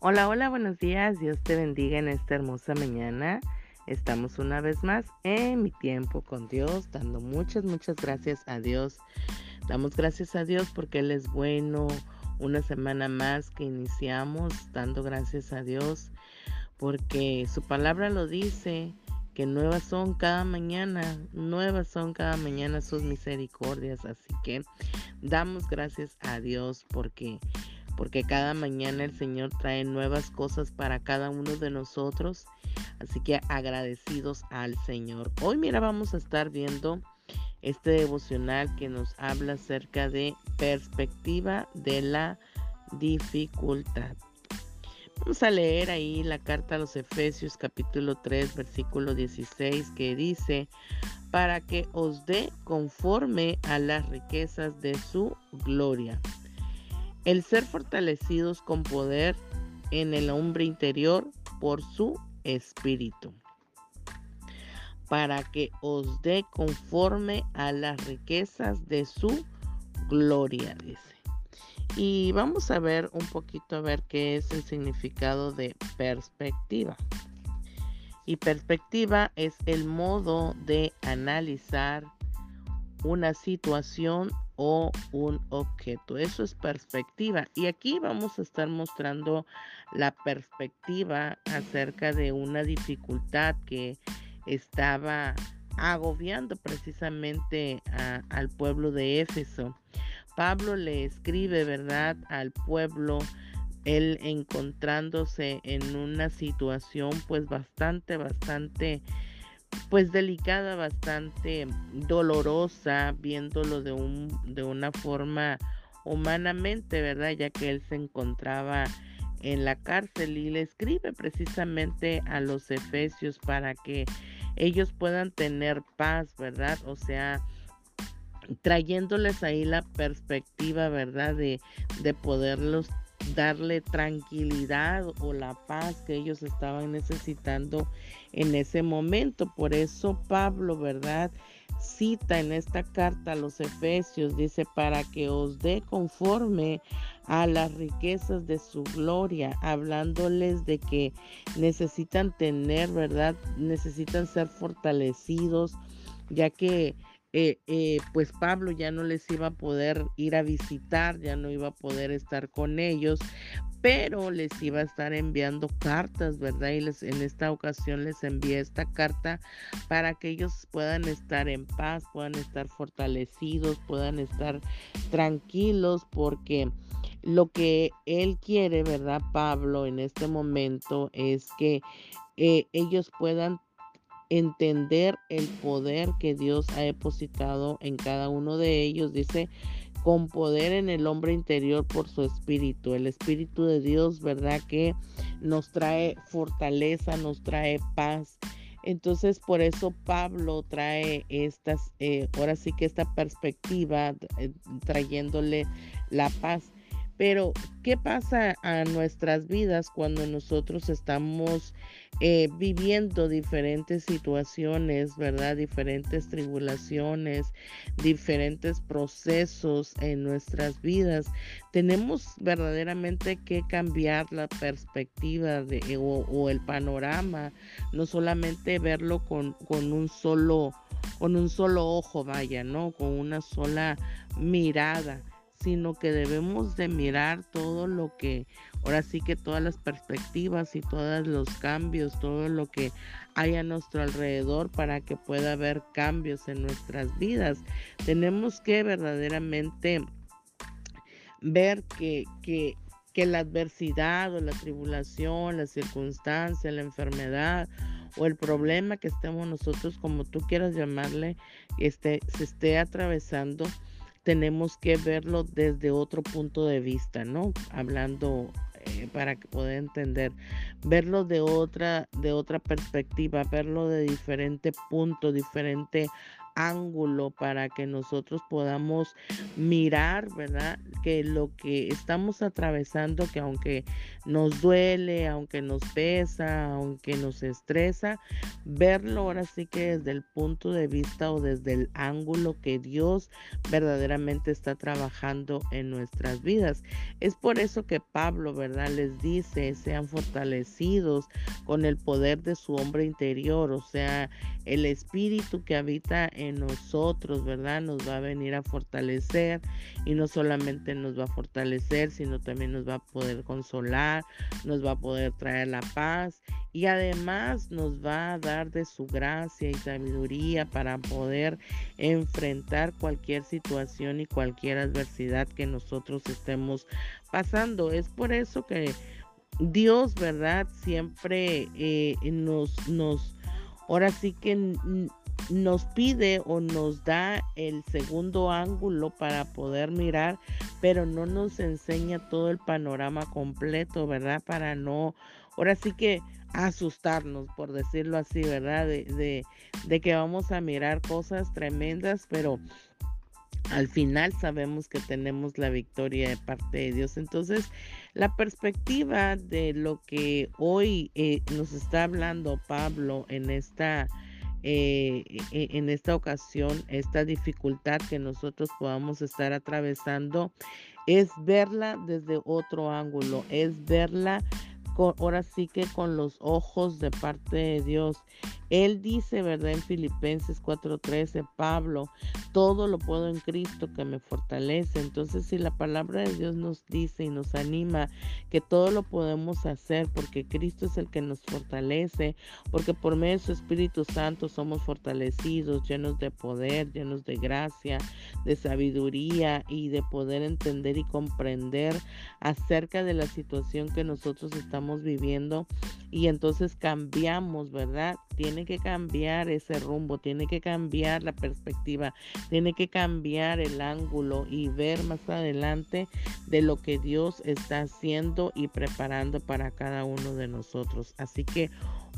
Hola, hola, buenos días. Dios te bendiga en esta hermosa mañana. Estamos una vez más en mi tiempo con Dios, dando muchas, muchas gracias a Dios. Damos gracias a Dios porque Él es bueno. Una semana más que iniciamos dando gracias a Dios porque su palabra lo dice que nuevas son cada mañana, nuevas son cada mañana sus misericordias. Así que damos gracias a Dios porque porque cada mañana el Señor trae nuevas cosas para cada uno de nosotros. Así que agradecidos al Señor. Hoy mira, vamos a estar viendo este devocional que nos habla acerca de perspectiva de la dificultad. Vamos a leer ahí la carta a los Efesios capítulo 3 versículo 16 que dice, para que os dé conforme a las riquezas de su gloria el ser fortalecidos con poder en el hombre interior por su espíritu, para que os dé conforme a las riquezas de su gloria, dice. Y vamos a ver un poquito a ver qué es el significado de perspectiva. Y perspectiva es el modo de analizar una situación o un objeto. Eso es perspectiva. Y aquí vamos a estar mostrando la perspectiva acerca de una dificultad que estaba agobiando precisamente al pueblo de Éfeso. Pablo le escribe, ¿verdad?, al pueblo, él encontrándose en una situación pues bastante, bastante pues delicada, bastante dolorosa, viéndolo de, un, de una forma humanamente, ¿verdad? Ya que él se encontraba en la cárcel y le escribe precisamente a los efesios para que ellos puedan tener paz, ¿verdad? O sea, trayéndoles ahí la perspectiva, ¿verdad? De, de poderlos darle tranquilidad o la paz que ellos estaban necesitando en ese momento. Por eso Pablo, ¿verdad? Cita en esta carta a los Efesios, dice, para que os dé conforme a las riquezas de su gloria, hablándoles de que necesitan tener, ¿verdad? Necesitan ser fortalecidos, ya que eh, eh, pues Pablo ya no les iba a poder ir a visitar, ya no iba a poder estar con ellos, pero les iba a estar enviando cartas, ¿verdad? Y les, en esta ocasión les envié esta carta para que ellos puedan estar en paz, puedan estar fortalecidos, puedan estar tranquilos, porque lo que él quiere, ¿verdad, Pablo, en este momento es que eh, ellos puedan entender el poder que Dios ha depositado en cada uno de ellos. Dice, con poder en el hombre interior por su espíritu. El espíritu de Dios, ¿verdad? Que nos trae fortaleza, nos trae paz. Entonces, por eso Pablo trae estas, eh, ahora sí que esta perspectiva, eh, trayéndole la paz. Pero, ¿qué pasa a nuestras vidas cuando nosotros estamos eh, viviendo diferentes situaciones, ¿verdad? Diferentes tribulaciones, diferentes procesos en nuestras vidas? Tenemos verdaderamente que cambiar la perspectiva de, o, o, el panorama, no solamente verlo con un solo con un solo ojo, vaya, ¿no? Con una sola mirada sino que debemos de mirar todo lo que, ahora sí que todas las perspectivas y todos los cambios, todo lo que hay a nuestro alrededor para que pueda haber cambios en nuestras vidas. Tenemos que verdaderamente ver que, que, que la adversidad o la tribulación, la circunstancia, la enfermedad o el problema que estemos nosotros, como tú quieras llamarle, este, se esté atravesando, tenemos que verlo desde otro punto de vista, ¿no? Hablando eh, para que pueda entender, verlo de otra, de otra perspectiva, verlo de diferente punto, diferente ángulo para que nosotros podamos mirar, ¿verdad? Que lo que estamos atravesando, que aunque nos duele, aunque nos pesa, aunque nos estresa, verlo ahora sí que desde el punto de vista o desde el ángulo que Dios verdaderamente está trabajando en nuestras vidas. Es por eso que Pablo, ¿verdad? Les dice, sean fortalecidos con el poder de su hombre interior, o sea, el espíritu que habita en nosotros, ¿verdad? Nos va a venir a fortalecer y no solamente nos va a fortalecer, sino también nos va a poder consolar, nos va a poder traer la paz y además nos va a dar de su gracia y sabiduría para poder enfrentar cualquier situación y cualquier adversidad que nosotros estemos pasando. Es por eso que Dios, ¿verdad? Siempre eh, nos, nos, ahora sí que nos pide o nos da el segundo ángulo para poder mirar, pero no nos enseña todo el panorama completo, ¿verdad? Para no, ahora sí que asustarnos, por decirlo así, ¿verdad? De, que vamos a mirar cosas tremendas, pero al final sabemos que tenemos la victoria de parte de Dios. Entonces, la perspectiva de lo que hoy eh, nos está hablando Pablo en esta eh, e, en esta ocasión, esta dificultad que nosotros podamos estar atravesando, es verla desde otro ángulo, es verla ahora sí que con los ojos de parte de Dios. Él dice, ¿verdad? En Filipenses 4:13, Pablo, todo lo puedo en Cristo que me fortalece. Entonces, si la palabra de Dios nos dice y nos anima que todo lo podemos hacer porque Cristo es el que nos fortalece, porque por medio de su Espíritu Santo somos fortalecidos, llenos de poder, llenos de gracia, de sabiduría y de poder entender y comprender acerca de la situación que nosotros estamos viviendo y entonces cambiamos, ¿verdad? Tiene que cambiar ese rumbo, tiene que cambiar la perspectiva, tiene que cambiar el ángulo y ver más adelante de lo que Dios está haciendo y preparando para cada uno de nosotros. Así que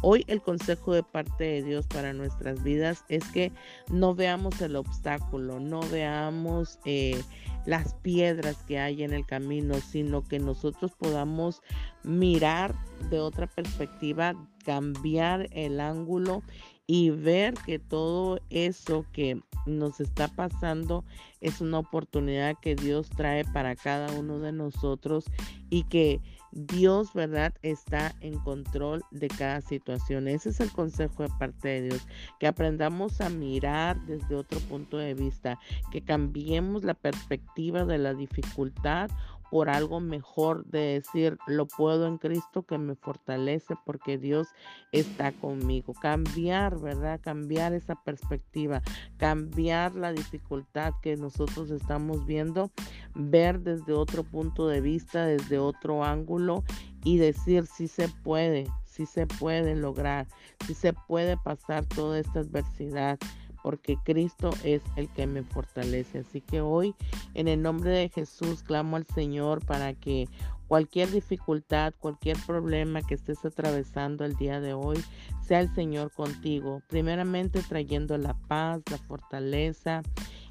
Hoy el consejo de parte de Dios para nuestras vidas es que no veamos el obstáculo, no veamos eh, las piedras que hay en el camino, sino que nosotros podamos mirar de otra perspectiva, cambiar el ángulo y ver que todo eso que nos está pasando es una oportunidad que Dios trae para cada uno de nosotros y que Dios, ¿verdad? Está en control de cada situación. Ese es el consejo de parte de Dios, que aprendamos a mirar desde otro punto de vista, que cambiemos la perspectiva de la dificultad por algo mejor de decir, lo puedo en Cristo que me fortalece porque Dios está conmigo. Cambiar, ¿verdad? Cambiar esa perspectiva, cambiar la dificultad que nosotros estamos viendo, ver desde otro punto de vista, desde otro ángulo y decir si se puede, si se puede lograr, si se puede pasar toda esta adversidad porque Cristo es el que me fortalece. Así que hoy, en el nombre de Jesús, clamo al Señor para que cualquier dificultad, cualquier problema que estés atravesando el día de hoy, sea el Señor contigo. Primeramente trayendo la paz, la fortaleza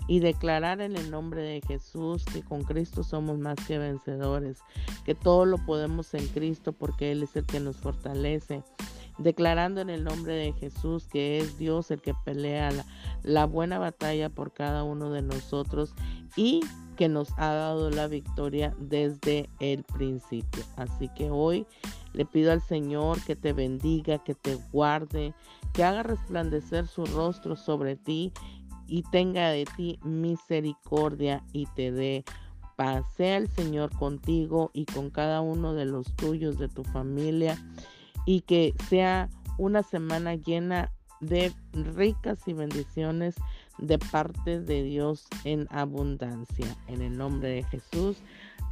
y declarar en el nombre de Jesús que con Cristo somos más que vencedores, que todo lo podemos en Cristo porque Él es el que nos fortalece declarando en el nombre de Jesús que es Dios el que pelea la, buena batalla por cada uno de nosotros y que nos ha dado la victoria desde el principio. Así que hoy le pido al Señor que te bendiga, que te guarde, que haga resplandecer su rostro sobre ti y tenga de ti misericordia y te dé paz. Sea el Señor contigo y con cada uno de los tuyos, de tu familia y que sea una semana llena de ricas y bendiciones de parte de Dios en abundancia. En el nombre de Jesús.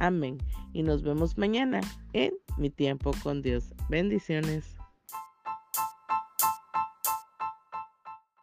Amén. Y nos vemos mañana en mi tiempo con Dios. Bendiciones.